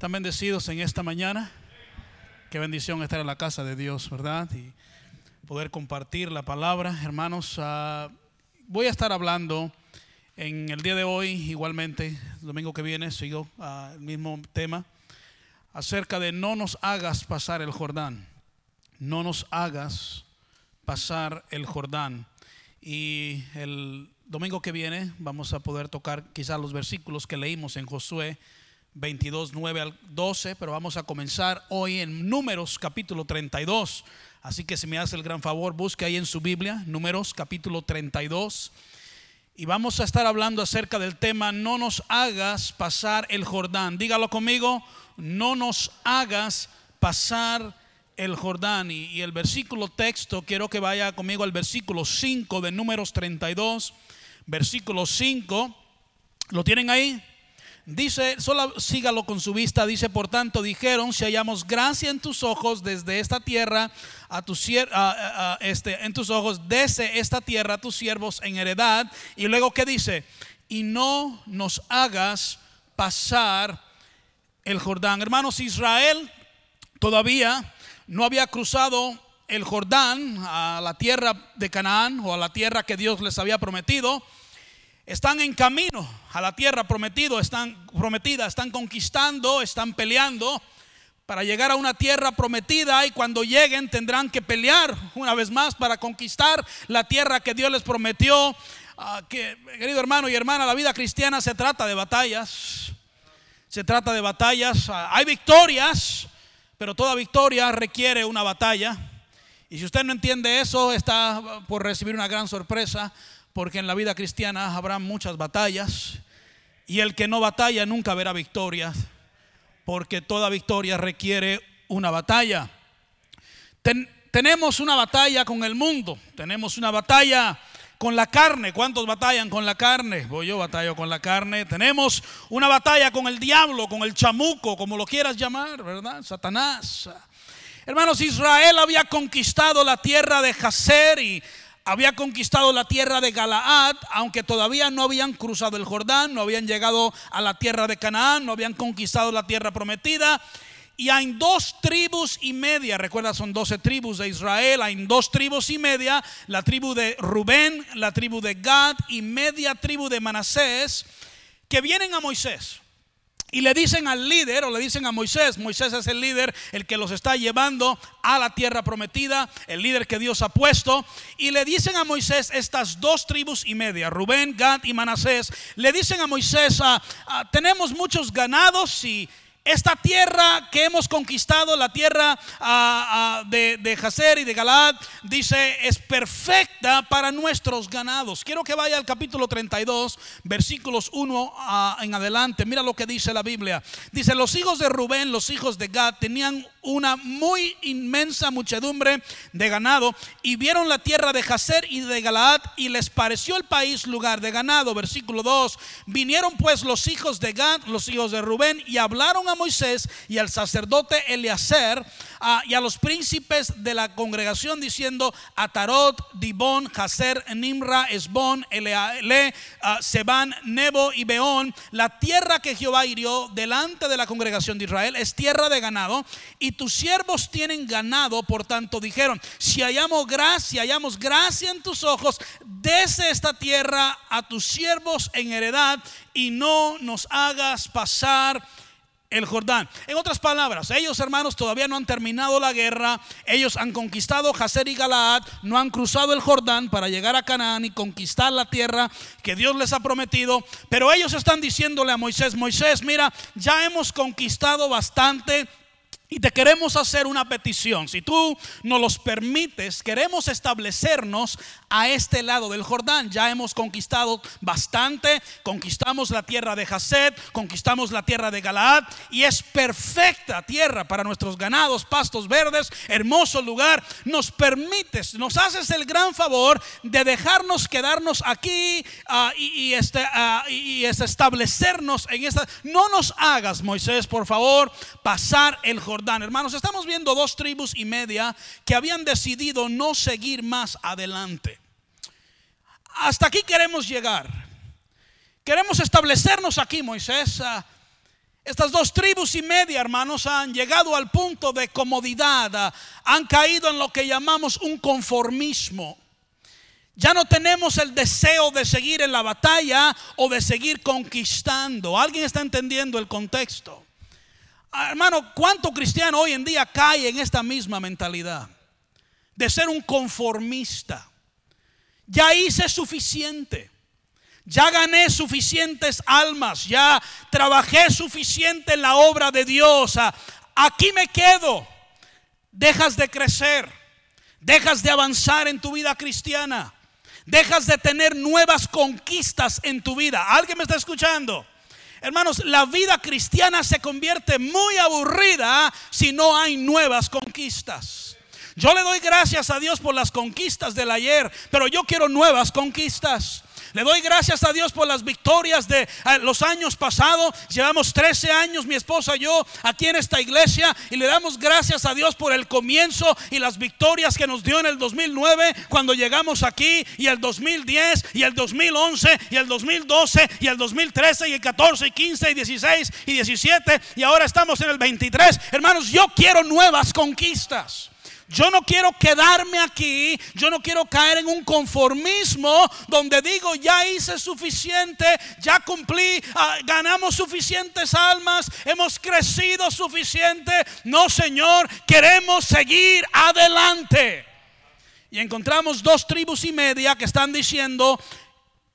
¿Están bendecidos en esta mañana? Qué bendición estar en la casa de Dios, ¿verdad? Y poder compartir la palabra, hermanos. Uh, voy a estar hablando en el día de hoy, igualmente, el domingo que viene, sigo uh, el mismo tema, acerca de no nos hagas pasar el Jordán. No nos hagas pasar el Jordán. Y el domingo que viene vamos a poder tocar quizás los versículos que leímos en Josué 22, 9 al 12, pero vamos a comenzar hoy en Números capítulo 32. Así que si me hace el gran favor, busque ahí en su Biblia, Números capítulo 32. Y vamos a estar hablando acerca del tema, no nos hagas pasar el Jordán. Dígalo conmigo, no nos hagas pasar el Jordán. Y, y el versículo texto, quiero que vaya conmigo al versículo 5 de Números 32, versículo 5. ¿Lo tienen ahí? Dice, solo sígalo con su vista, dice, por tanto dijeron, si hallamos gracia en tus ojos desde esta tierra a este, en tus ojos desde esta tierra a tus siervos en heredad. Y luego que dice, y no nos hagas pasar el Jordán. Hermanos, Israel todavía no había cruzado el Jordán a la tierra de Canaán o a la tierra que Dios les había prometido están en camino a la tierra prometido, están prometida, están conquistando, están peleando para llegar a una tierra prometida y cuando lleguen tendrán que pelear una vez más para conquistar la tierra que Dios les prometió. Que, querido hermano y hermana, la vida cristiana se trata de batallas. Se trata de batallas. Uh, hay victorias, pero toda victoria requiere una batalla. Y si usted no entiende eso, está por recibir una gran sorpresa porque en la vida cristiana habrá muchas batallas y el que no batalla nunca verá victorias, porque toda victoria requiere una batalla. Ten, tenemos una batalla con el mundo, tenemos una batalla con la carne. ¿Cuántos batallan con la carne? Voy yo batallo con la carne. Tenemos una batalla con el diablo, con el chamuco, como lo quieras llamar, ¿verdad? Satanás. Hermanos, Israel había conquistado la tierra de Jacer y había conquistado la tierra de Galaad, aunque todavía no habían cruzado el Jordán, no habían llegado a la tierra de Canaán, no habían conquistado la tierra prometida. Y hay dos tribus y media, recuerda, son doce tribus de Israel, hay dos tribus y media, la tribu de Rubén, la tribu de Gad y media tribu de Manasés, que vienen a Moisés. Y le dicen al líder o le dicen a Moisés, Moisés es el líder, el que los está llevando a la tierra prometida, el líder que Dios ha puesto. Y le dicen a Moisés estas dos tribus y media, Rubén, Gad y Manasés, le dicen a Moisés, ah, ah, tenemos muchos ganados y esta tierra que hemos conquistado, la tierra uh, uh, de, de Jazer y de Galad, dice, es perfecta para nuestros ganados. Quiero que vaya al capítulo 32, versículos 1 uh, en adelante. Mira lo que dice la Biblia. Dice, los hijos de Rubén, los hijos de Gad, tenían una muy inmensa muchedumbre de ganado y vieron la tierra de Jazer y de Galaad y les pareció el país lugar de ganado. Versículo 2. Vinieron pues los hijos de Gad, los hijos de Rubén y hablaron a Moisés y al sacerdote Eleazar uh, y a los príncipes de la congregación diciendo Atarot, Dibón, Jazer, Nimra, Esbón, Eleale, uh, Seban, Nebo y Beón, la tierra que Jehová hirió delante de la congregación de Israel es tierra de ganado y tus siervos tienen ganado, por tanto dijeron, si hallamos gracia, hallamos gracia en tus ojos, desde esta tierra a tus siervos en heredad y no nos hagas pasar el Jordán. En otras palabras, ellos hermanos todavía no han terminado la guerra, ellos han conquistado Jazer y Galaad, no han cruzado el Jordán para llegar a Canaán y conquistar la tierra que Dios les ha prometido, pero ellos están diciéndole a Moisés, Moisés, mira, ya hemos conquistado bastante y te queremos hacer una petición. Si tú nos los permites, queremos establecernos a este lado del Jordán. Ya hemos conquistado bastante. Conquistamos la tierra de Jaset, conquistamos la tierra de Galaad. Y es perfecta tierra para nuestros ganados, pastos verdes, hermoso lugar. Nos permites, nos haces el gran favor de dejarnos quedarnos aquí uh, y, y, este, uh, y establecernos en esta. No nos hagas, Moisés, por favor, pasar el Jordán Hermanos, estamos viendo dos tribus y media que habían decidido no seguir más adelante. Hasta aquí queremos llegar. Queremos establecernos aquí, Moisés. Estas dos tribus y media, hermanos, han llegado al punto de comodidad, ah, han caído en lo que llamamos un conformismo. Ya no tenemos el deseo de seguir en la batalla o de seguir conquistando. ¿Alguien está entendiendo el contexto? Ah, hermano, ¿cuánto cristiano hoy en día cae en esta misma mentalidad? De ser un conformista. Ya hice suficiente. Ya gané suficientes almas, ya trabajé suficiente en la obra de Dios. Ah, aquí me quedo. Dejas de crecer, dejas de avanzar en tu vida cristiana, dejas de tener nuevas conquistas en tu vida. ¿Alguien me está escuchando? Hermanos, la vida cristiana se convierte muy aburrida si no hay nuevas conquistas. Yo le doy gracias a Dios por las conquistas del ayer, pero yo quiero nuevas conquistas. Le doy gracias a Dios por las victorias de eh, los años pasados. Llevamos 13 años, mi esposa y yo, aquí en esta iglesia. Y le damos gracias a Dios por el comienzo y las victorias que nos dio en el 2009 cuando llegamos aquí. Y el 2010 y el 2011 y el 2012 y el 2013 y el 14 y 15 y 16 y 17. Y ahora estamos en el 23. Hermanos, yo quiero nuevas conquistas. Yo no quiero quedarme aquí, yo no quiero caer en un conformismo donde digo, ya hice suficiente, ya cumplí, ah, ganamos suficientes almas, hemos crecido suficiente. No, Señor, queremos seguir adelante. Y encontramos dos tribus y media que están diciendo,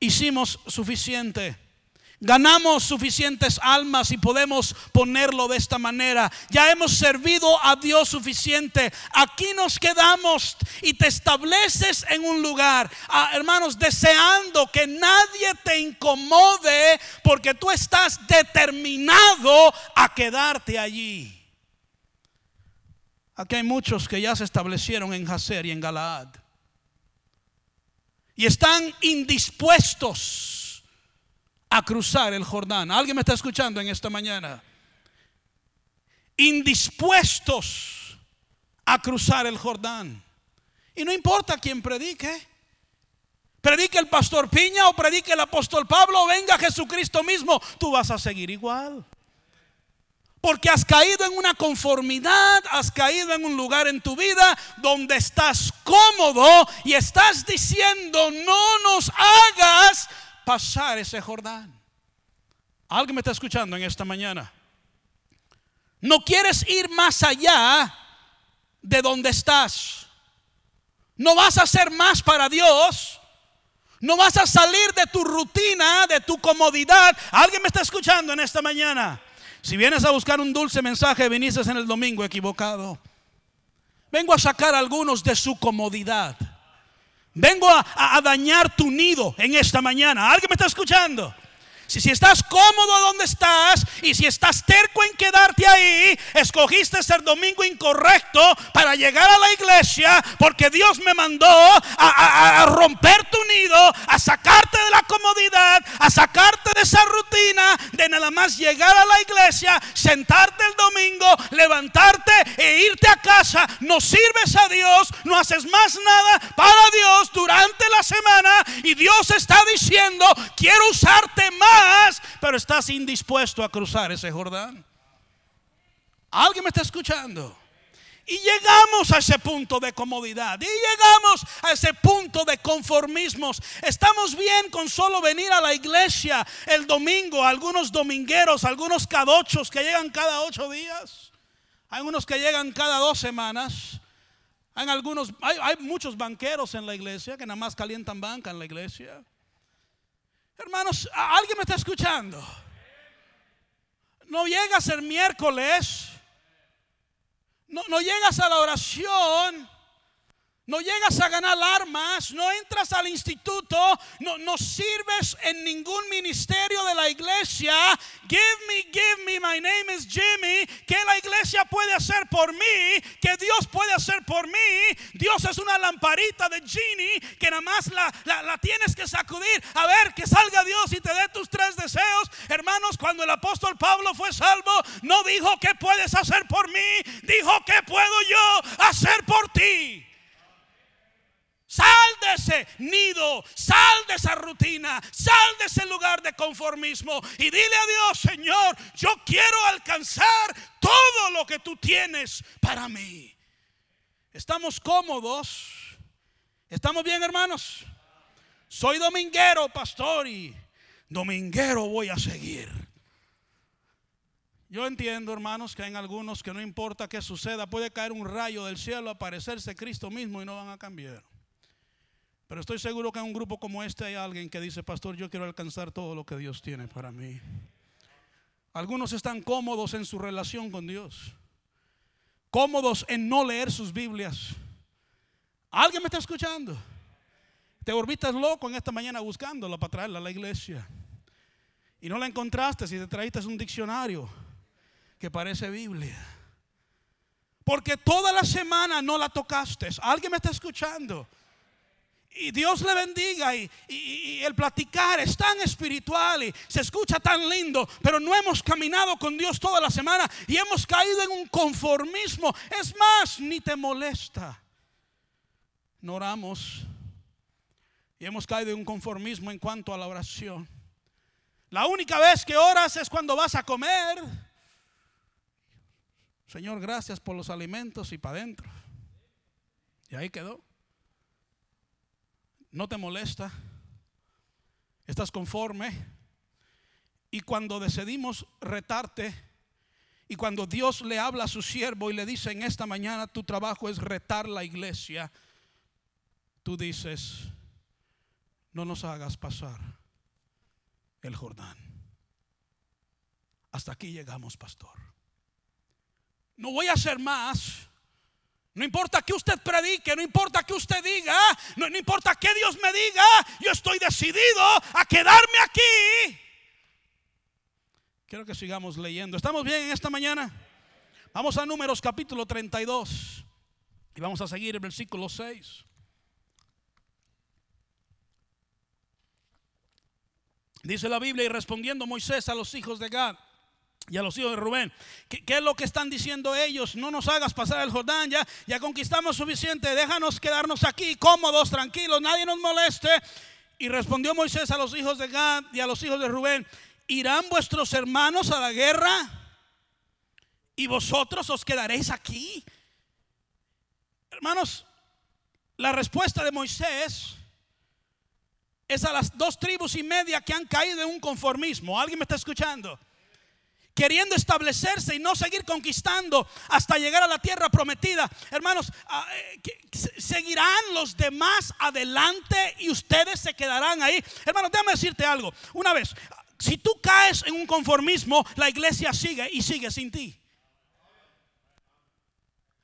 hicimos suficiente. Ganamos suficientes almas y podemos ponerlo de esta manera. Ya hemos servido a Dios suficiente. Aquí nos quedamos y te estableces en un lugar, ah, hermanos, deseando que nadie te incomode porque tú estás determinado a quedarte allí. Aquí hay muchos que ya se establecieron en Hazer y en Galaad y están indispuestos a cruzar el Jordán. ¿Alguien me está escuchando en esta mañana? Indispuestos a cruzar el Jordán. Y no importa quién predique. Predique el pastor Piña o predique el apóstol Pablo venga Jesucristo mismo. Tú vas a seguir igual. Porque has caído en una conformidad, has caído en un lugar en tu vida donde estás cómodo y estás diciendo, no nos hagas pasar ese Jordán. ¿Alguien me está escuchando en esta mañana? No quieres ir más allá de donde estás. No vas a hacer más para Dios. No vas a salir de tu rutina, de tu comodidad. ¿Alguien me está escuchando en esta mañana? Si vienes a buscar un dulce mensaje, viniste en el domingo equivocado. Vengo a sacar a algunos de su comodidad. Vengo a, dañar tu nido en esta mañana. ¿Alguien me está escuchando? Si, si, estás cómodo donde estás y si estás terco en quedarte ahí, escogiste ser domingo incorrecto para llegar a la iglesia porque Dios me mandó a, romper tu nido, a sacarte de la comodidad, a sacarte de esa rutina de nada más llegar a la iglesia, sentarte el domingo, levantarte e irte a casa. No sirves a Dios, no haces más nada para Dios durante la semana y Dios está diciendo, quiero usarte más pero estás indispuesto a cruzar ese Jordán. ¿Alguien me está escuchando? Y llegamos a ese punto de comodidad. Y llegamos a ese punto de conformismos. Estamos bien con solo venir a la iglesia el domingo. Algunos domingueros, algunos cadochos que llegan cada ocho días. Hay unos que llegan cada dos semanas. Hay, algunos, hay, hay muchos banqueros en la iglesia que nada más calientan banca en la iglesia. Hermanos, ¿alguien me está escuchando? No llegas el miércoles, no, no llegas a la oración no llegas a ganar armas, no entras al instituto, no, no sirves en ningún ministerio de la iglesia. Give me, give me, my name is Jimmy. ¿Qué la iglesia puede hacer por mí? ¿Qué Dios puede hacer por mí? Dios es una lamparita de genie que nada más la, la, la tienes que sacudir. A ver, que salga Dios y te dé tus tres deseos. Hermanos, cuando el apóstol Pablo fue salvo, no dijo, ¿qué puedes hacer por mí? Dijo, ¿qué puedo yo hacer por ti? Sal de ese nido, sal de esa rutina, sal de ese lugar de conformismo y dile a Dios, Señor, yo quiero alcanzar todo lo que tú tienes para mí. ¿Estamos cómodos? ¿Estamos bien, hermanos? Soy dominguero, pastor, y dominguero voy a seguir. Yo entiendo, hermanos, que hay algunos que no importa qué suceda, puede caer un rayo del cielo, aparecerse Cristo mismo y no van a cambiar. Pero estoy seguro que en un grupo como este hay alguien que dice, pastor, yo quiero alcanzar todo lo que Dios tiene para mí. Algunos están cómodos en su relación con Dios, cómodos en no leer sus Biblias. ¿Alguien me está escuchando? Te orbitas loco en esta mañana buscándola para traerla a la iglesia. Y no la encontraste si te traíste un diccionario que parece Biblia. Porque toda la semana no la tocaste. ¿Alguien me está escuchando? Y Dios le bendiga y, el platicar es tan espiritual y se escucha tan lindo, pero no hemos caminado con Dios toda la semana y hemos caído en un conformismo. Es más, ni te molesta. No oramos y hemos caído en un conformismo en cuanto a la oración. La única vez que oras es cuando vas a comer. Señor, gracias por los alimentos y para adentro. Y ahí quedó no te molesta, estás conforme. Y cuando decidimos retarte, y cuando Dios le habla a su siervo y le dice en esta mañana tu trabajo es retar la iglesia, tú dices, no nos hagas pasar el Jordán. Hasta aquí llegamos, pastor. No voy a hacer más no importa que usted predique, no importa que usted diga, no, importa que Dios me diga, yo estoy decidido a quedarme aquí. Quiero que sigamos leyendo. ¿Estamos bien en esta mañana? Vamos a Números capítulo 32 y vamos a seguir el versículo 6. Dice la Biblia y respondiendo Moisés a los hijos de Gad y a los hijos de Rubén. ¿Qué, es lo que están diciendo ellos? No nos hagas pasar el Jordán, ya, ya conquistamos suficiente, déjanos quedarnos aquí cómodos, tranquilos, nadie nos moleste. Y respondió Moisés a los hijos de Gad y a los hijos de Rubén, ¿irán vuestros hermanos a la guerra? ¿Y vosotros os quedaréis aquí? Hermanos, la respuesta de Moisés es a las dos tribus y media que han caído en un conformismo. ¿Alguien me está escuchando? Queriendo establecerse y no seguir conquistando hasta llegar a la tierra prometida. Hermanos, ah, eh, seguirán los demás adelante y ustedes se quedarán ahí. Hermanos, déjame decirte algo. Una vez, si tú caes en un conformismo, la iglesia sigue y sigue sin ti.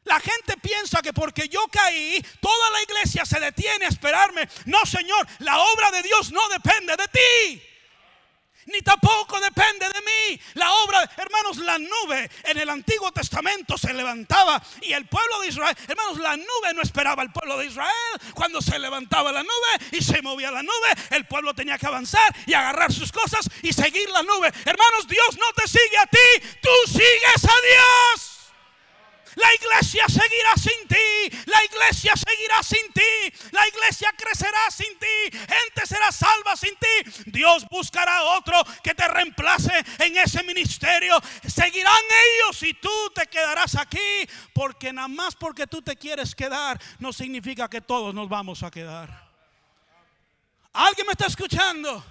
La gente piensa que porque yo caí, toda la iglesia se detiene a esperarme. No, Señor, la obra de Dios no depende de ti ni tampoco depende de mí. La obra, hermanos, la nube en el Antiguo Testamento se levantaba y el pueblo de Israel, hermanos, la nube no esperaba al pueblo de Israel. Cuando se levantaba la nube y se movía la nube, el pueblo tenía que avanzar y agarrar sus cosas y seguir la nube. Hermanos, Dios no te sigue a ti, tú sigues a Dios. La iglesia seguirá sin ti. La iglesia seguirá sin ti. La iglesia crecerá sin ti. Gente será salva sin ti. Dios buscará otro que te reemplace en ese ministerio. Seguirán ellos y tú te quedarás aquí. Porque nada más porque tú te quieres quedar no significa que todos nos vamos a quedar. ¿Alguien me está escuchando?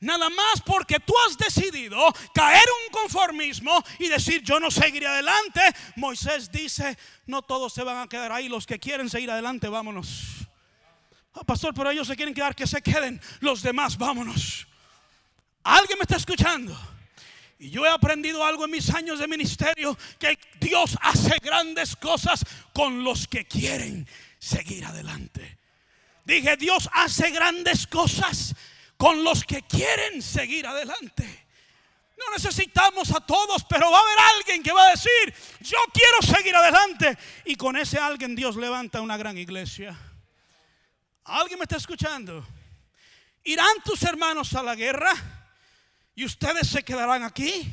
Nada más porque tú has decidido caer un conformismo y decir yo no seguiré adelante. Moisés dice, no todos se van a quedar ahí. Los que quieren seguir adelante, vámonos. Ah, pastor, pero ellos se quieren quedar, que se queden. Los demás, vámonos. ¿Alguien me está escuchando? Y yo he aprendido algo en mis años de ministerio, que Dios hace grandes cosas con los que quieren seguir adelante. Dije, Dios hace grandes cosas con los que quieren seguir adelante. No necesitamos a todos, pero va a haber alguien que va a decir, yo quiero seguir adelante. Y con ese alguien Dios levanta una gran iglesia. ¿Alguien me está escuchando? ¿Irán tus hermanos a la guerra y ustedes se quedarán aquí?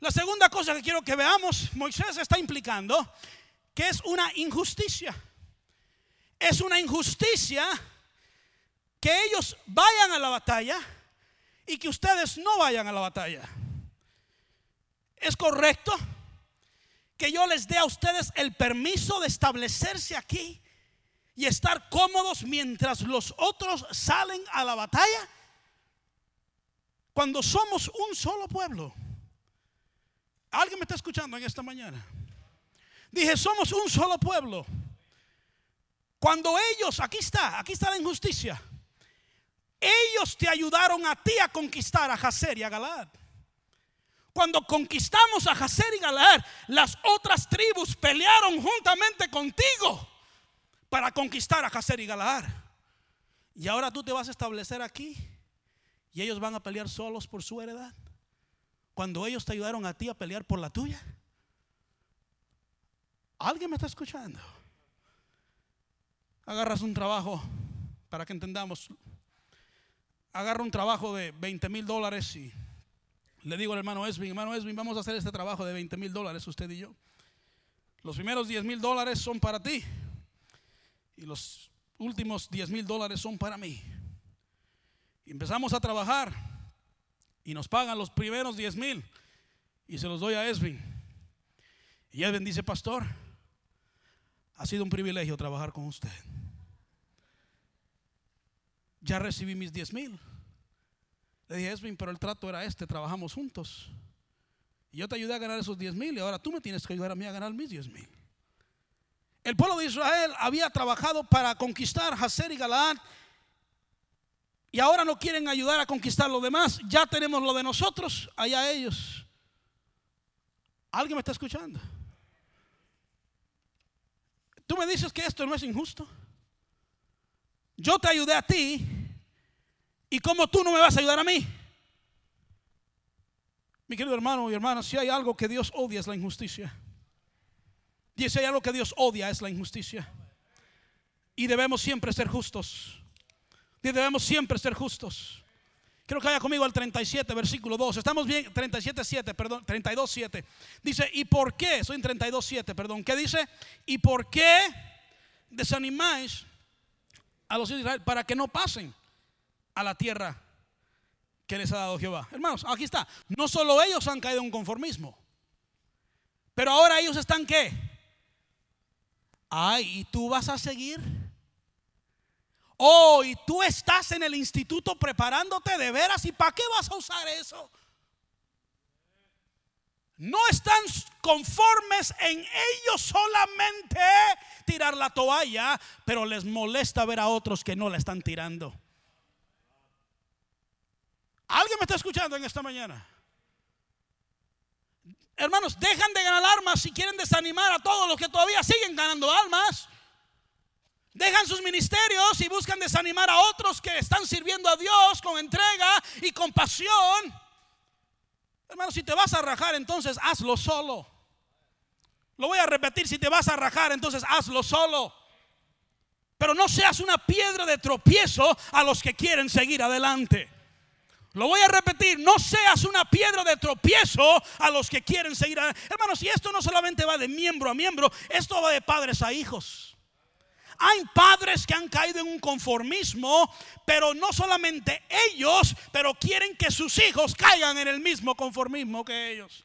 La segunda cosa que quiero que veamos, Moisés está implicando que es una injusticia. Es una injusticia que ellos vayan a la batalla y que ustedes no vayan a la batalla. ¿Es correcto que yo les dé a ustedes el permiso de establecerse aquí y estar cómodos mientras los otros salen a la batalla? Cuando somos un solo pueblo. ¿Alguien me está escuchando en esta mañana? Dije, somos un solo pueblo. Cuando ellos, aquí está, aquí está la injusticia. Ellos te ayudaron a ti a conquistar a Jacer y a Galad. Cuando conquistamos a Jacer y Galad, las otras tribus pelearon juntamente contigo para conquistar a Jacer y Galad. Y ahora tú te vas a establecer aquí y ellos van a pelear solos por su heredad. Cuando ellos te ayudaron a ti a pelear por la tuya. ¿Alguien me está escuchando? Agarras un trabajo, para que entendamos, agarra un trabajo de 20 mil dólares y le digo al hermano Esvin, hermano Esvin, vamos a hacer este trabajo de 20 mil dólares, usted y yo. Los primeros 10 mil dólares son para ti y los últimos 10 mil dólares son para mí. Empezamos a trabajar y nos pagan los primeros 10 mil y se los doy a Esvin. Y Edwin dice, pastor, ha sido un privilegio trabajar con usted. Ya recibí mis 10 mil. Le dije, Esvin, pero el trato era este, trabajamos juntos. Y yo te ayudé a ganar esos 10 mil y ahora tú me tienes que ayudar a mí a ganar mis 10 mil. El pueblo de Israel había trabajado para conquistar Hazer y Galaad y ahora no quieren ayudar a conquistar lo demás. Ya tenemos lo de nosotros, allá ellos. ¿Alguien me está escuchando? Tú me dices que esto no es injusto. Yo te ayudé a ti y como tú no me vas a ayudar a mí. Mi querido hermano y hermana, si hay algo que Dios odia es la injusticia. Y si hay algo que Dios odia es la injusticia. Y debemos siempre ser justos. Y debemos siempre ser justos. Quiero que vaya conmigo al 37, versículo 2. Estamos bien, 37, 7, perdón, 32, 7. Dice, ¿y por qué? Soy en 32, 7, perdón. ¿Qué dice? ¿Y por qué desanimáis a los hijos de Israel para que no pasen a la tierra que les ha dado Jehová? Hermanos, aquí está. No solo ellos han caído en conformismo, pero ahora ellos están qué? Ay, ¿y tú vas a seguir? Oh, y tú estás en el instituto preparándote de veras. ¿Y para qué vas a usar eso? No están conformes en ellos solamente tirar la toalla, pero les molesta ver a otros que no la están tirando. ¿Alguien me está escuchando en esta mañana? Hermanos, dejan de ganar armas si quieren desanimar a todos los que todavía siguen ganando almas. Dejan sus ministerios y buscan desanimar a otros que están sirviendo a Dios con entrega y compasión. Hermano, si te vas a rajar, entonces hazlo solo. Lo voy a repetir, si te vas a rajar, entonces hazlo solo. Pero no seas una piedra de tropiezo a los que quieren seguir adelante. Lo voy a repetir, no seas una piedra de tropiezo a los que quieren seguir adelante. Hermanos, si esto no solamente va de miembro a miembro, esto va de padres a hijos. Hay padres que han caído en un conformismo, pero no solamente ellos, pero quieren que sus hijos caigan en el mismo conformismo que ellos.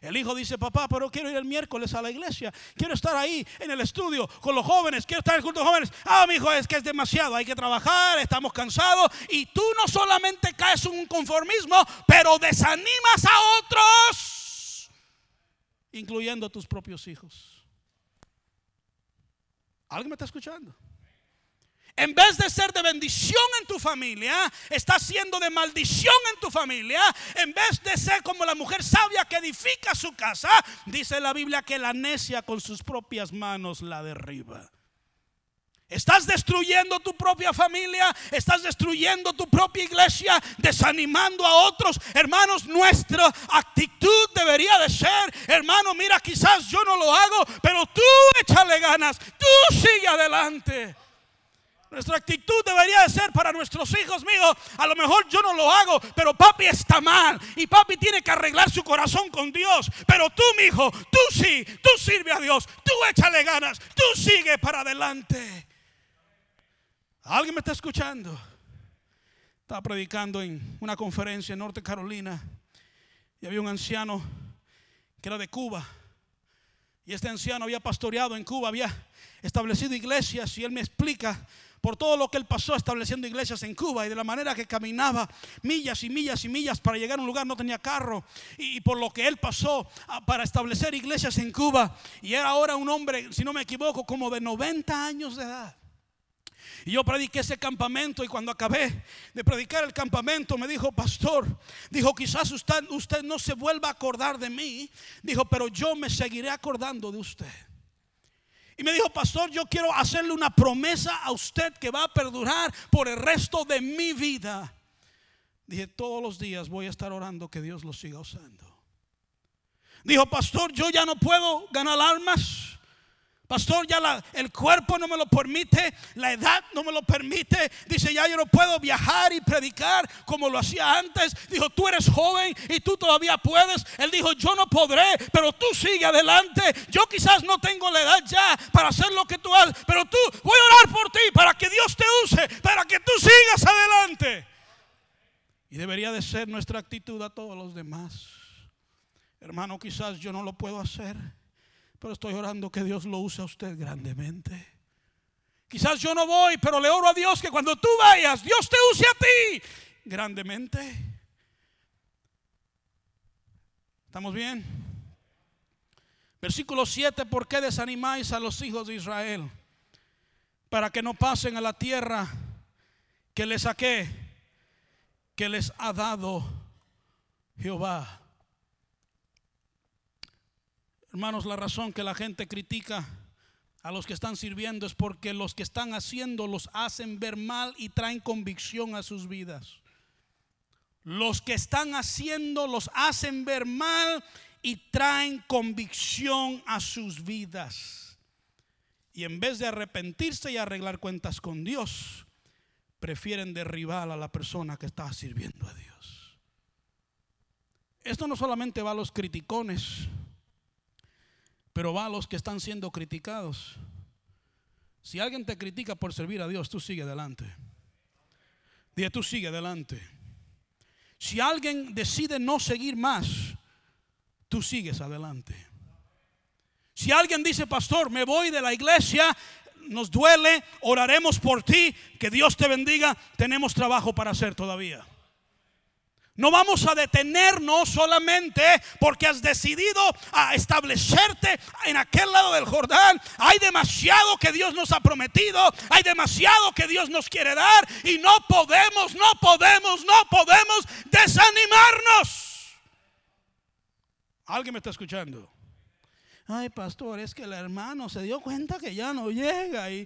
El hijo dice, papá, pero quiero ir el miércoles a la iglesia. Quiero estar ahí en el estudio con los jóvenes. Quiero estar en el culto de jóvenes. Ah, mi hijo, es que es demasiado. Hay que trabajar, estamos cansados. Y tú no solamente caes en un conformismo, pero desanimas a otros, incluyendo a tus propios hijos. ¿Alguien me está escuchando? En vez de ser de bendición en tu familia, está siendo de maldición en tu familia. En vez de ser como la mujer sabia que edifica su casa, dice la Biblia que la necia con sus propias manos la derriba. Estás destruyendo tu propia familia, estás destruyendo tu propia iglesia, desanimando a otros. Hermanos, nuestra actitud debería de ser, hermano, mira, quizás yo no lo hago, pero tú échale ganas, tú sigue adelante. Nuestra actitud debería de ser para nuestros hijos míos. A lo mejor yo no lo hago, pero papi está mal. Y papi tiene que arreglar su corazón con Dios. Pero tú, mi hijo, tú sí, tú sirve a Dios. Tú échale ganas, tú sigue para adelante. ¿Alguien me está escuchando? Estaba predicando en una conferencia en Norte Carolina y había un anciano que era de Cuba. Y este anciano había pastoreado en Cuba, había establecido iglesias y él me explica por todo lo que él pasó estableciendo iglesias en Cuba y de la manera que caminaba millas y millas y millas para llegar a un lugar, no tenía carro y, por lo que él pasó ah, para establecer iglesias en Cuba y era ahora un hombre, si no me equivoco, como de 90 años de edad. Y yo prediqué ese campamento y cuando acabé de predicar el campamento me dijo, pastor, dijo, quizás usted, usted no se vuelva a acordar de mí, dijo, pero yo me seguiré acordando de usted. Y me dijo, pastor, yo quiero hacerle una promesa a usted que va a perdurar por el resto de mi vida. Dije, todos los días voy a estar orando que Dios lo siga usando. Dijo, pastor, yo ya no puedo ganar almas. Pastor, ya el cuerpo no me lo permite, la edad no me lo permite. Dice, ya yo no puedo viajar y predicar como lo hacía antes. Dijo, tú eres joven y tú todavía puedes. Él dijo, yo no podré, pero tú sigue adelante. Yo quizás no tengo la edad ya para hacer lo que tú haces, pero tú voy a orar por ti para que Dios te use, para que tú sigas adelante. Y debería de ser nuestra actitud a todos los demás. Hermano, quizás yo no lo puedo hacer. Pero estoy orando que Dios lo use a usted grandemente. Quizás yo no voy, pero le oro a Dios que cuando tú vayas, Dios te use a ti grandemente. ¿Estamos bien? Versículo 7, ¿por qué desanimáis a los hijos de Israel? Para que no pasen a la tierra que les saqué, que les ha dado Jehová. Hermanos, la razón que la gente critica a los que están sirviendo es porque los que están haciendo los hacen ver mal y traen convicción a sus vidas. Los que están haciendo los hacen ver mal y traen convicción a sus vidas. Y en vez de arrepentirse y arreglar cuentas con Dios, prefieren derribar a la persona que está sirviendo a Dios. Esto no solamente va a los criticones, pero va a los que están siendo criticados. Si alguien te critica por servir a Dios, tú sigue adelante. Dile, tú sigue adelante. Si alguien decide no seguir más, tú sigues adelante. Si alguien dice, pastor, me voy de la iglesia, nos duele, oraremos por ti, que Dios te bendiga, tenemos trabajo para hacer todavía. No vamos a detenernos solamente porque has decidido a establecerte en aquel lado del Jordán. Hay demasiado que Dios nos ha prometido, hay demasiado que Dios nos quiere dar y no podemos, no podemos, no podemos desanimarnos. ¿Alguien me está escuchando? Ay, pastor, es que el hermano se dio cuenta que ya no llega y,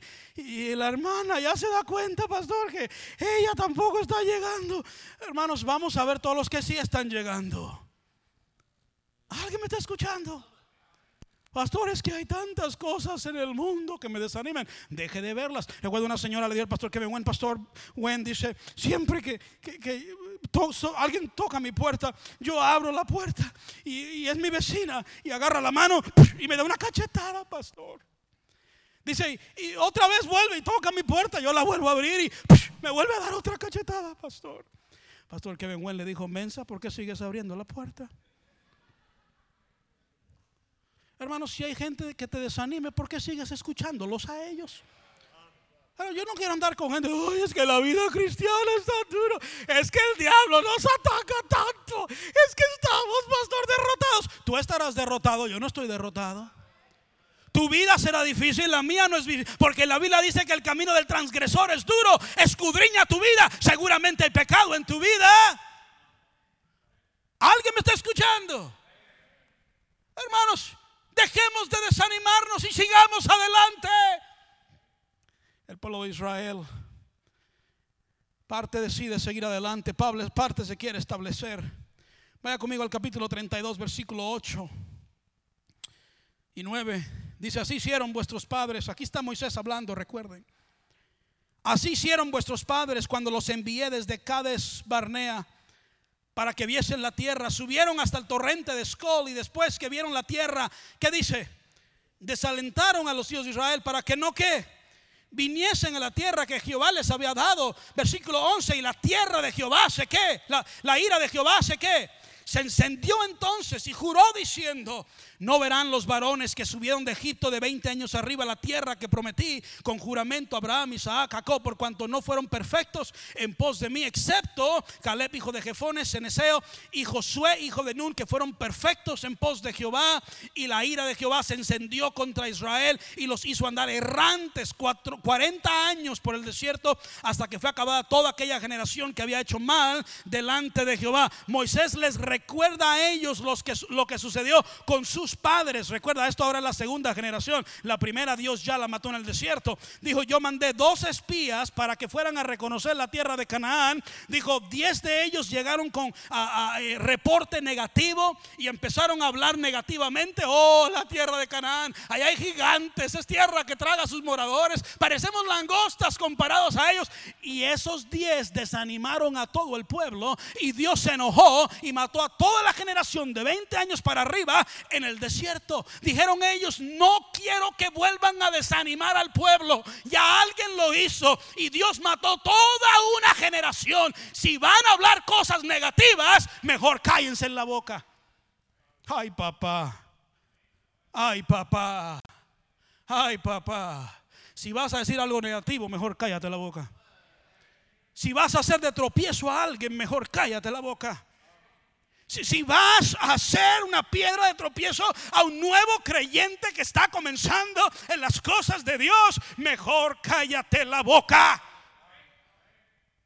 la hermana ya se da cuenta, pastor, que ella tampoco está llegando. Hermanos, vamos a ver todos los que sí están llegando. ¿Alguien me está escuchando? Pastor, es que hay tantas cosas en el mundo que me desaniman. Deje de verlas. Recuerdo una señora le dio al pastor que buen pastor Gwen dice, siempre que, alguien toca mi puerta, yo abro la puerta y, es mi vecina y agarra la mano y me da una cachetada, pastor. Dice, y otra vez vuelve y toca mi puerta, yo la vuelvo a abrir y me vuelve a dar otra cachetada, pastor. Pastor Kevin Wen le dijo, Mensa, ¿por qué sigues abriendo la puerta? Hermanos, si hay gente que te desanime, ¿por qué sigues escuchándolos a ellos? Pero yo no quiero andar con gente, es que la vida cristiana está duro, es que el diablo nos ataca tanto, es que estamos, pastor, derrotados. Tú estarás derrotado, yo no estoy derrotado. Tu vida será difícil, la mía no es difícil, porque la Biblia dice que el camino del transgresor es duro, escudriña tu vida, seguramente hay pecado en tu vida. ¿Alguien me está escuchando? Hermanos, Dejemos de desanimarnos y sigamos adelante. El pueblo de Israel parte decide seguir adelante, parte se quiere establecer. Vaya conmigo al capítulo 32, versículo 8 y 9. Dice, así hicieron vuestros padres. Aquí está Moisés hablando, recuerden. Así hicieron vuestros padres cuando los envié desde Cades Barnea para que viesen la tierra. Subieron hasta el torrente de Escol y después que vieron la tierra, ¿qué dice? Desalentaron a los hijos de Israel para que no que viniesen a la tierra que Jehová les había dado. Versículo 11, y la tierra de Jehová se qué, la, ira de Jehová se qué. Se encendió entonces y juró diciendo, no verán los varones que subieron de Egipto de 20 años arriba a la tierra que prometí con juramento a Abraham, Isaac, Jacob, por cuanto no fueron perfectos en pos de mí, excepto Caleb, hijo de Jefones, Ceneseo y Josué, hijo de Nun, que fueron perfectos en pos de Jehová. Y la ira de Jehová se encendió contra Israel y los hizo andar errantes cuatro, 40 años por el desierto hasta que fue acabada toda aquella generación que había hecho mal delante de Jehová. Moisés les recuerda a ellos los que, lo que sucedió con sus padres. Recuerda, esto ahora es la segunda generación. La primera Dios ya la mató en el desierto. Dijo, yo mandé dos espías para que fueran a reconocer la tierra de Canaán. Dijo, diez de ellos llegaron con eh, reporte negativo y empezaron a hablar negativamente. Oh, la tierra de Canaán, allá hay gigantes, es tierra que traga a sus moradores. Parecemos langostas comparados a ellos. Y esos diez desanimaron a todo el pueblo y Dios se enojó y mató a toda la generación de 20 años para arriba en el desierto. Dijeron ellos, no quiero que vuelvan a desanimar al pueblo. Ya alguien lo hizo y Dios mató toda una generación. Si van a hablar cosas negativas, mejor cállense en la boca. Ay, papá. Ay, papá. Ay, papá. Si vas a decir algo negativo, mejor cállate la boca. Si vas a hacer de tropiezo a alguien, mejor cállate la boca. Si, vas a hacer una piedra de tropiezo a un nuevo creyente que está comenzando en las cosas de Dios, mejor cállate la boca.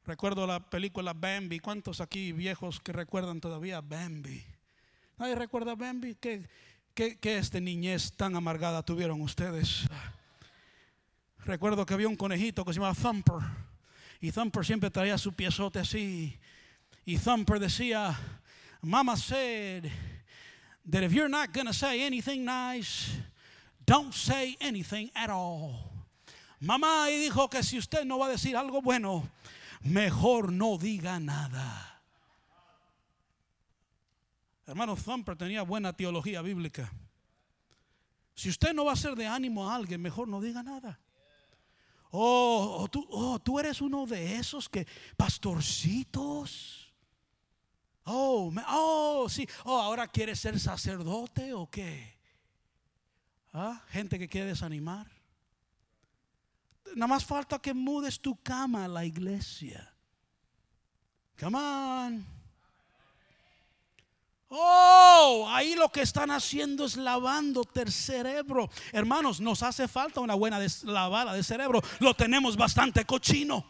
Recuerdo la película Bambi. ¿Cuántos aquí viejos que recuerdan todavía Bambi? ¿Nadie recuerda Bambi? ¿Qué, qué, qué este niñez tan amargada tuvieron ustedes? Recuerdo que había un conejito que se llamaba Thumper. Y Thumper siempre traía su piezote así. Y Thumper decía, Mama said that if you're not going to say anything nice, don't say anything at all. Mamá dijo que si usted no va a decir algo bueno, mejor no diga nada. Hermano Thumper tenía buena teología bíblica. Si usted no va a ser de ánimo a alguien, mejor no diga nada. Oh, oh oh, tú eres uno de esos que, pastorcitos Oh, oh, sí. Oh, ahora quiere ser sacerdote o qué? ¿Ah? Gente que quiere desanimar. Nada más falta que mudes tu cama a la iglesia. Come on. Oh, ahí lo que están haciendo es lavándote el cerebro. Hermanos, nos hace falta una buena lavada de cerebro. Lo tenemos bastante cochino.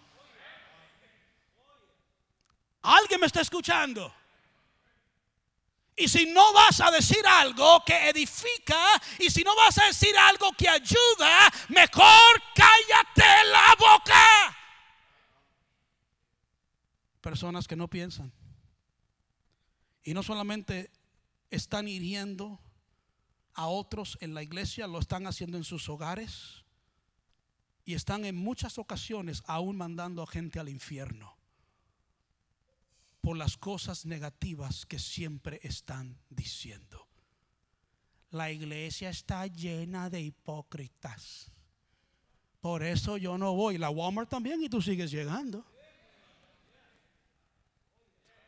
¿Alguien me está escuchando? Y si no vas a decir algo que edifica y si no vas a decir algo que ayuda, mejor cállate la boca. Personas que no piensan. Y no solamente están hiriendo a otros en la iglesia, lo están haciendo en sus hogares y están en muchas ocasiones aún mandando a gente al infierno por las cosas negativas que siempre están diciendo. La iglesia está llena de hipócritas. Por eso yo no voy. La Walmart también y tú sigues llegando.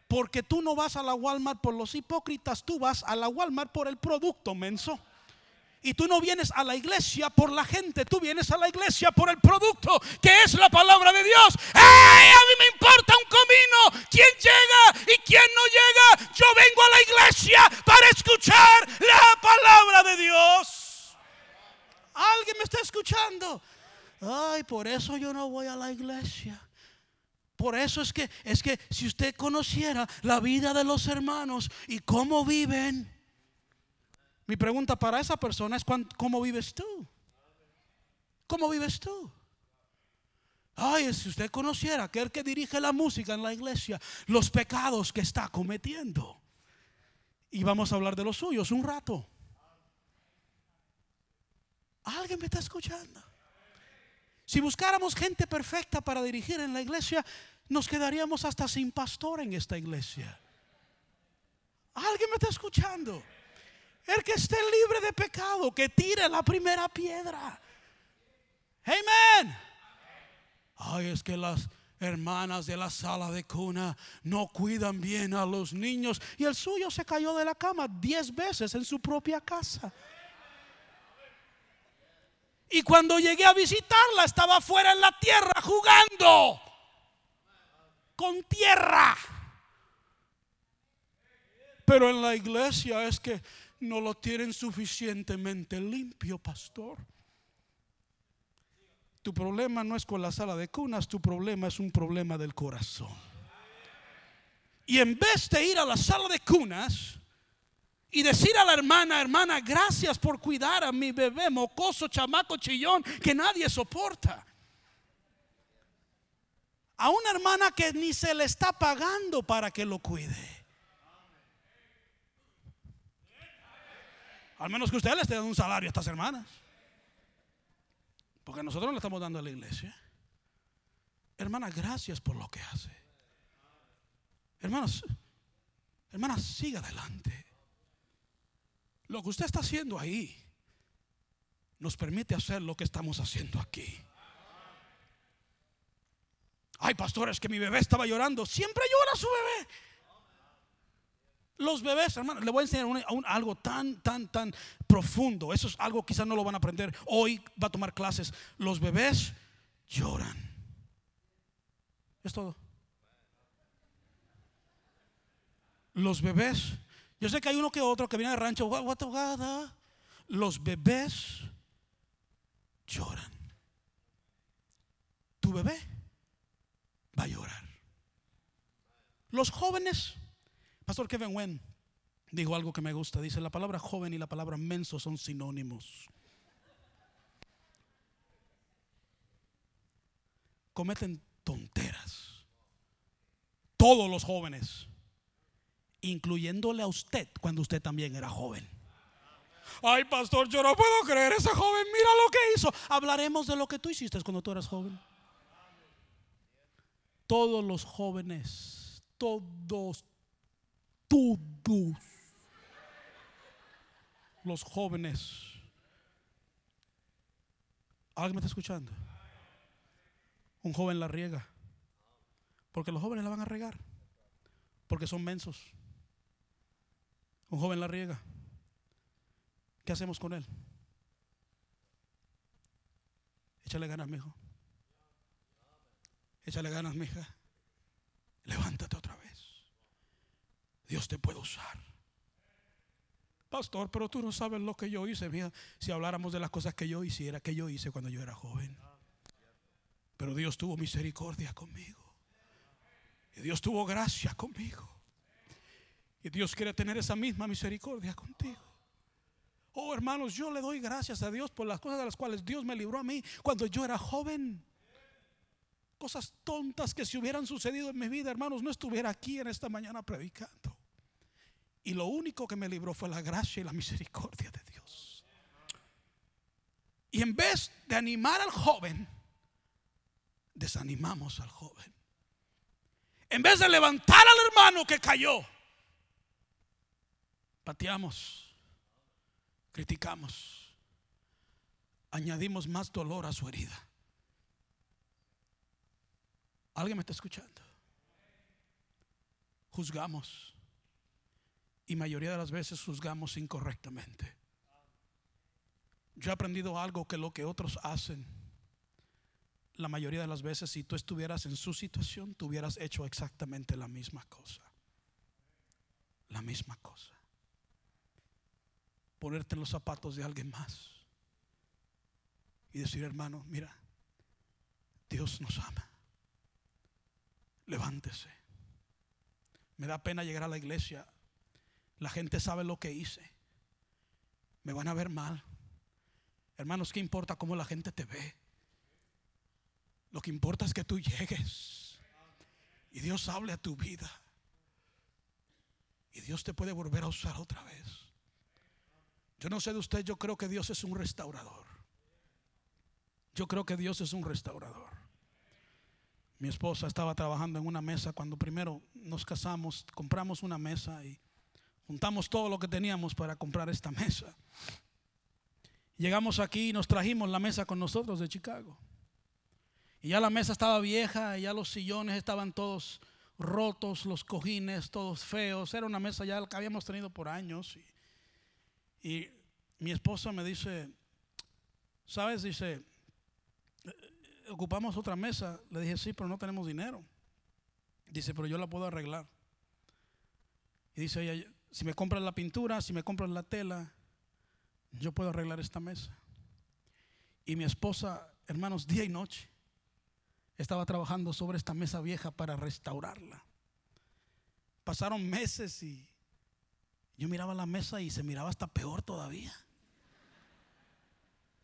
Porque tú no vas a la Walmart por los hipócritas, tú vas a la Walmart por el producto menso. Y tú no vienes a la iglesia por la gente, tú vienes a la iglesia por el producto que es la palabra de Dios. A mí me importa un comino quién llega y quién no llega. Yo vengo a la iglesia para escuchar la palabra de Dios. ¿Alguien me está escuchando? Ay, por eso yo no voy a la iglesia. Por eso es que es que si usted conociera la vida de los hermanos y cómo viven, mi pregunta para esa persona es, ¿cómo vives tú? ¿Cómo vives tú? Ay, si usted conociera aquel que dirige la música en la iglesia, los pecados que está cometiendo. Y vamos a hablar de los suyos un rato. ¿Alguien me está escuchando? Si buscáramos gente perfecta para dirigir en la iglesia, nos quedaríamos hasta sin pastor en esta iglesia. ¿Alguien me está escuchando? El que esté libre de pecado, que tire la primera piedra. Amén. Ay, es que las hermanas de la sala de cuna no cuidan bien a los niños. Y el suyo se cayó de la cama diez veces en su propia casa. Y cuando llegué a visitarla estaba afuera en la tierra jugando con tierra. Pero en la iglesia es que no lo tienen suficientemente limpio, pastor. Tu problema no es con la sala de cunas, tu problema es un problema del corazón. Y en vez de ir a la sala de cunas y decir a la hermana, hermana, gracias por cuidar a mi bebé mocoso, chamaco, chillón, que nadie soporta. A una hermana que ni se le está pagando para que lo cuide. Al menos que usted le esté dando un salario a estas hermanas. Porque nosotros no le estamos dando a la iglesia. Hermana, gracias por lo que hace. Hermanos, hermana, siga adelante. Lo que usted está haciendo ahí nos permite hacer lo que estamos haciendo aquí. Ay, pastores, que mi bebé estaba llorando. Siempre llora su bebé. Los bebés, hermano, le voy a enseñar algo tan, tan, tan profundo. Eso es algo quizás no lo van a aprender. Hoy va a tomar clases. Los bebés lloran. Es todo. Los bebés, yo sé que hay uno que otro que viene de rancho. Los bebés lloran. Tu bebé va a llorar. Los jóvenes Pastor Kevin Wen dijo algo que me gusta. Dice, la palabra joven y la palabra menso son sinónimos. Cometen tonteras. Todos los jóvenes, incluyéndole a usted cuando usted también era joven. Ay, pastor, yo no puedo creer ese joven. Mira lo que hizo. Hablaremos de lo que tú hiciste cuando tú eras joven. Todos los jóvenes, todos, todos los jóvenes. ¿Alguien me está escuchando? Un joven la riega. Porque los jóvenes la van a regar. Porque son mensos. Un joven la riega. ¿Qué hacemos con él? Échale ganas, mi hijo. Échale ganas, mi hija. Levántate otra vez. Dios te puede usar. Pastor, pero tú no sabes lo que yo hice. Mira, si habláramos de las cosas que yo hiciera, que yo hice cuando yo era joven. Pero Dios tuvo misericordia conmigo. Y Dios tuvo gracia conmigo. Y Dios quiere tener esa misma misericordia contigo. Oh, hermanos, yo le doy gracias a Dios por las cosas de las cuales Dios me libró a mí cuando yo era joven cosas tontas que si hubieran sucedido en mi vida, hermanos, no estuviera aquí en esta mañana predicando. Y lo único que me libró fue la gracia y la misericordia de Dios. Y en vez de animar al joven, desanimamos al joven. En vez de levantar al hermano que cayó, pateamos, criticamos, añadimos más dolor a su herida. ¿Alguien me está escuchando? Juzgamos y mayoría de las veces juzgamos incorrectamente. Yo he aprendido algo que lo que otros hacen, la mayoría de las veces, si tú estuvieras en su situación, tú hubieras hecho exactamente la misma cosa. La misma cosa. Ponerte en los zapatos de alguien más y decir, hermano, mira, Dios nos ama. Levántese. Me da pena llegar a la iglesia la gente sabe lo que hice. Me van a ver mal. Hermanos, ¿qué importa cómo la gente te ve? Lo que importa es que tú llegues y Dios hable a tu vida. Y Dios te puede volver a usar otra vez. Yo no sé de usted, yo creo que Dios es un restaurador. Yo creo que Dios es un restaurador. Mi esposa estaba trabajando en una mesa cuando primero nos casamos, compramos una mesa y Juntamos todo lo que teníamos para comprar esta mesa. Llegamos aquí y nos trajimos la mesa con nosotros de Chicago. Y ya la mesa estaba vieja, y ya los sillones estaban todos rotos, los cojines todos feos. Era una mesa ya que habíamos tenido por años. Y, y mi esposa me dice, ¿sabes? Dice, ocupamos otra mesa. Le dije, sí, pero no tenemos dinero. Dice, pero yo la puedo arreglar. Y dice ella, si me compras la pintura, si me compras la tela, yo puedo arreglar esta mesa. Y mi esposa, hermanos, día y noche, estaba trabajando sobre esta mesa vieja para restaurarla. Pasaron meses y yo miraba la mesa y se miraba hasta peor todavía.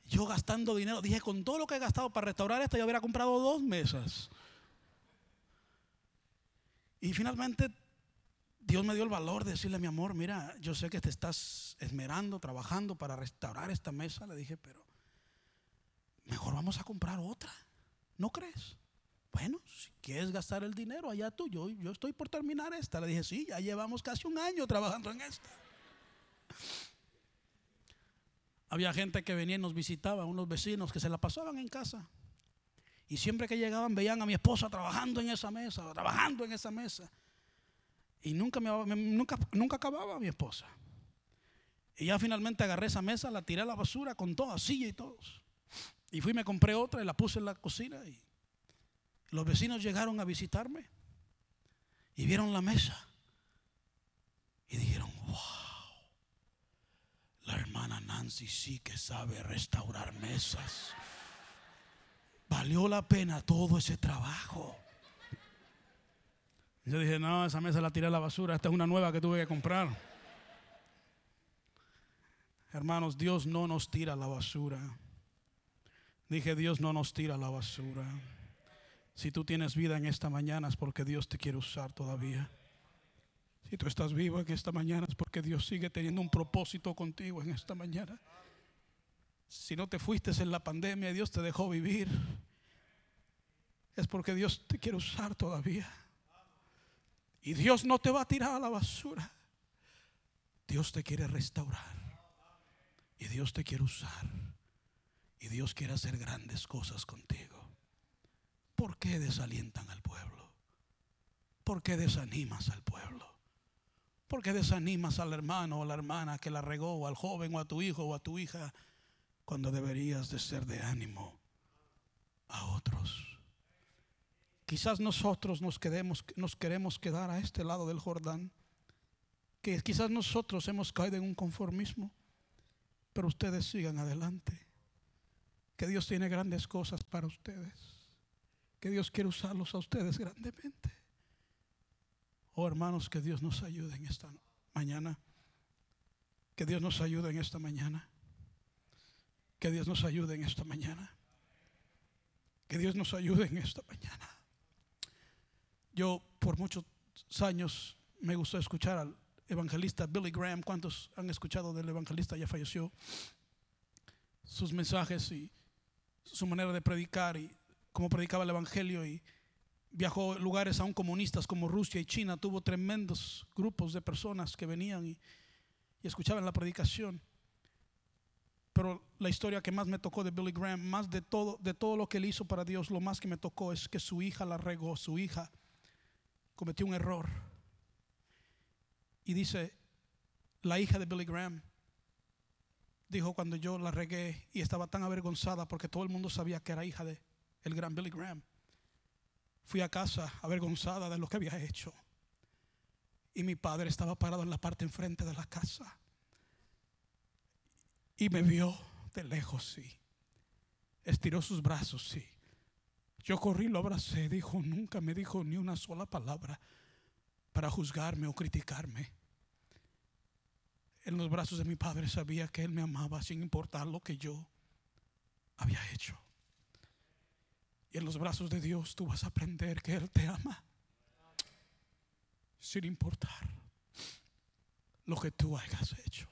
Yo gastando dinero, dije, con todo lo que he gastado para restaurar esta, yo hubiera comprado dos mesas. Y finalmente Dios me dio el valor de decirle, mi amor, mira, yo sé que te estás esmerando, trabajando para restaurar esta mesa. Le dije, pero mejor vamos a comprar otra. ¿No crees? Bueno, si quieres gastar el dinero, allá tú, yo, yo estoy por terminar esta. Le dije, sí, ya llevamos casi un año trabajando en esta. Había gente que venía y nos visitaba, unos vecinos que se la pasaban en casa. Y siempre que llegaban veían a mi esposa trabajando en esa mesa, trabajando en esa mesa. Y nunca, me, nunca, nunca acababa mi esposa. Y ya finalmente agarré esa mesa, la tiré a la basura con toda silla y todos. Y fui, me compré otra y la puse en la cocina. Y los vecinos llegaron a visitarme y vieron la mesa. Y dijeron, la hermana Nancy sí que sabe restaurar mesas. Valió la pena todo ese trabajo. Yo dije, no, esa mesa la tiré a la basura. Esta es una nueva que tuve que comprar. Hermanos, Dios no nos tira a la basura. Dije, Dios no nos tira a la basura. Si tú tienes vida en esta mañana es porque Dios te quiere usar todavía. Si tú estás vivo en esta mañana es porque Dios sigue teniendo un propósito contigo en esta mañana. Si no te fuiste en la pandemia y Dios te dejó vivir, es porque Dios te quiere usar todavía. Y Dios no te va a tirar a la basura. Dios te quiere restaurar. Y Dios te quiere usar. Y Dios quiere hacer grandes cosas contigo. ¿Por qué desalientan al pueblo? ¿Por qué desanimas al pueblo? ¿Por qué desanimas al hermano o a la hermana que la regó, o al joven o a tu hijo o a tu hija, cuando deberías de ser de ánimo a otros? Quizás nosotros nos, nos queremos quedar a este lado del Jordán, que quizás nosotros hemos caído en un conformismo, pero ustedes sigan adelante, que Dios tiene grandes cosas para ustedes, que Dios quiere usarlos a ustedes grandemente. Oh hermanos, que Dios nos ayude en esta mañana. Que Dios nos ayude en esta mañana. Que Dios nos ayude en esta mañana. Que Dios nos ayude en esta mañana. Yo por muchos años me gustó escuchar al evangelista Billy Graham. ¿Cuántos han escuchado del evangelista? Ya falleció. Sus mensajes y su manera de predicar y cómo predicaba el evangelio y viajó a lugares aún comunistas como Rusia y China, tuvo tremendos grupos de personas que venían y, escuchaban la predicación. Pero la historia que más me tocó de Billy Graham, más de todo, de todo lo que él hizo para Dios, lo más que me tocó es que su hija la regó, su hija cometió un error. Y dice, la hija de Billy Graham dijo cuando yo la regué y estaba tan avergonzada porque todo el mundo sabía que era hija de el gran Billy Graham fui a casa avergonzada de lo que había hecho. Y mi padre estaba parado en la parte enfrente de la casa. Y me vio de lejos, sí. Estiró sus brazos, sí. Yo corrí, lo abracé, dijo, nunca me dijo ni una sola palabra para juzgarme o criticarme. En los brazos de mi padre sabía que él me amaba sin importar lo que yo había hecho. Y en los brazos de Dios tú vas a aprender que Él te ama. Sin importar lo que tú hayas hecho.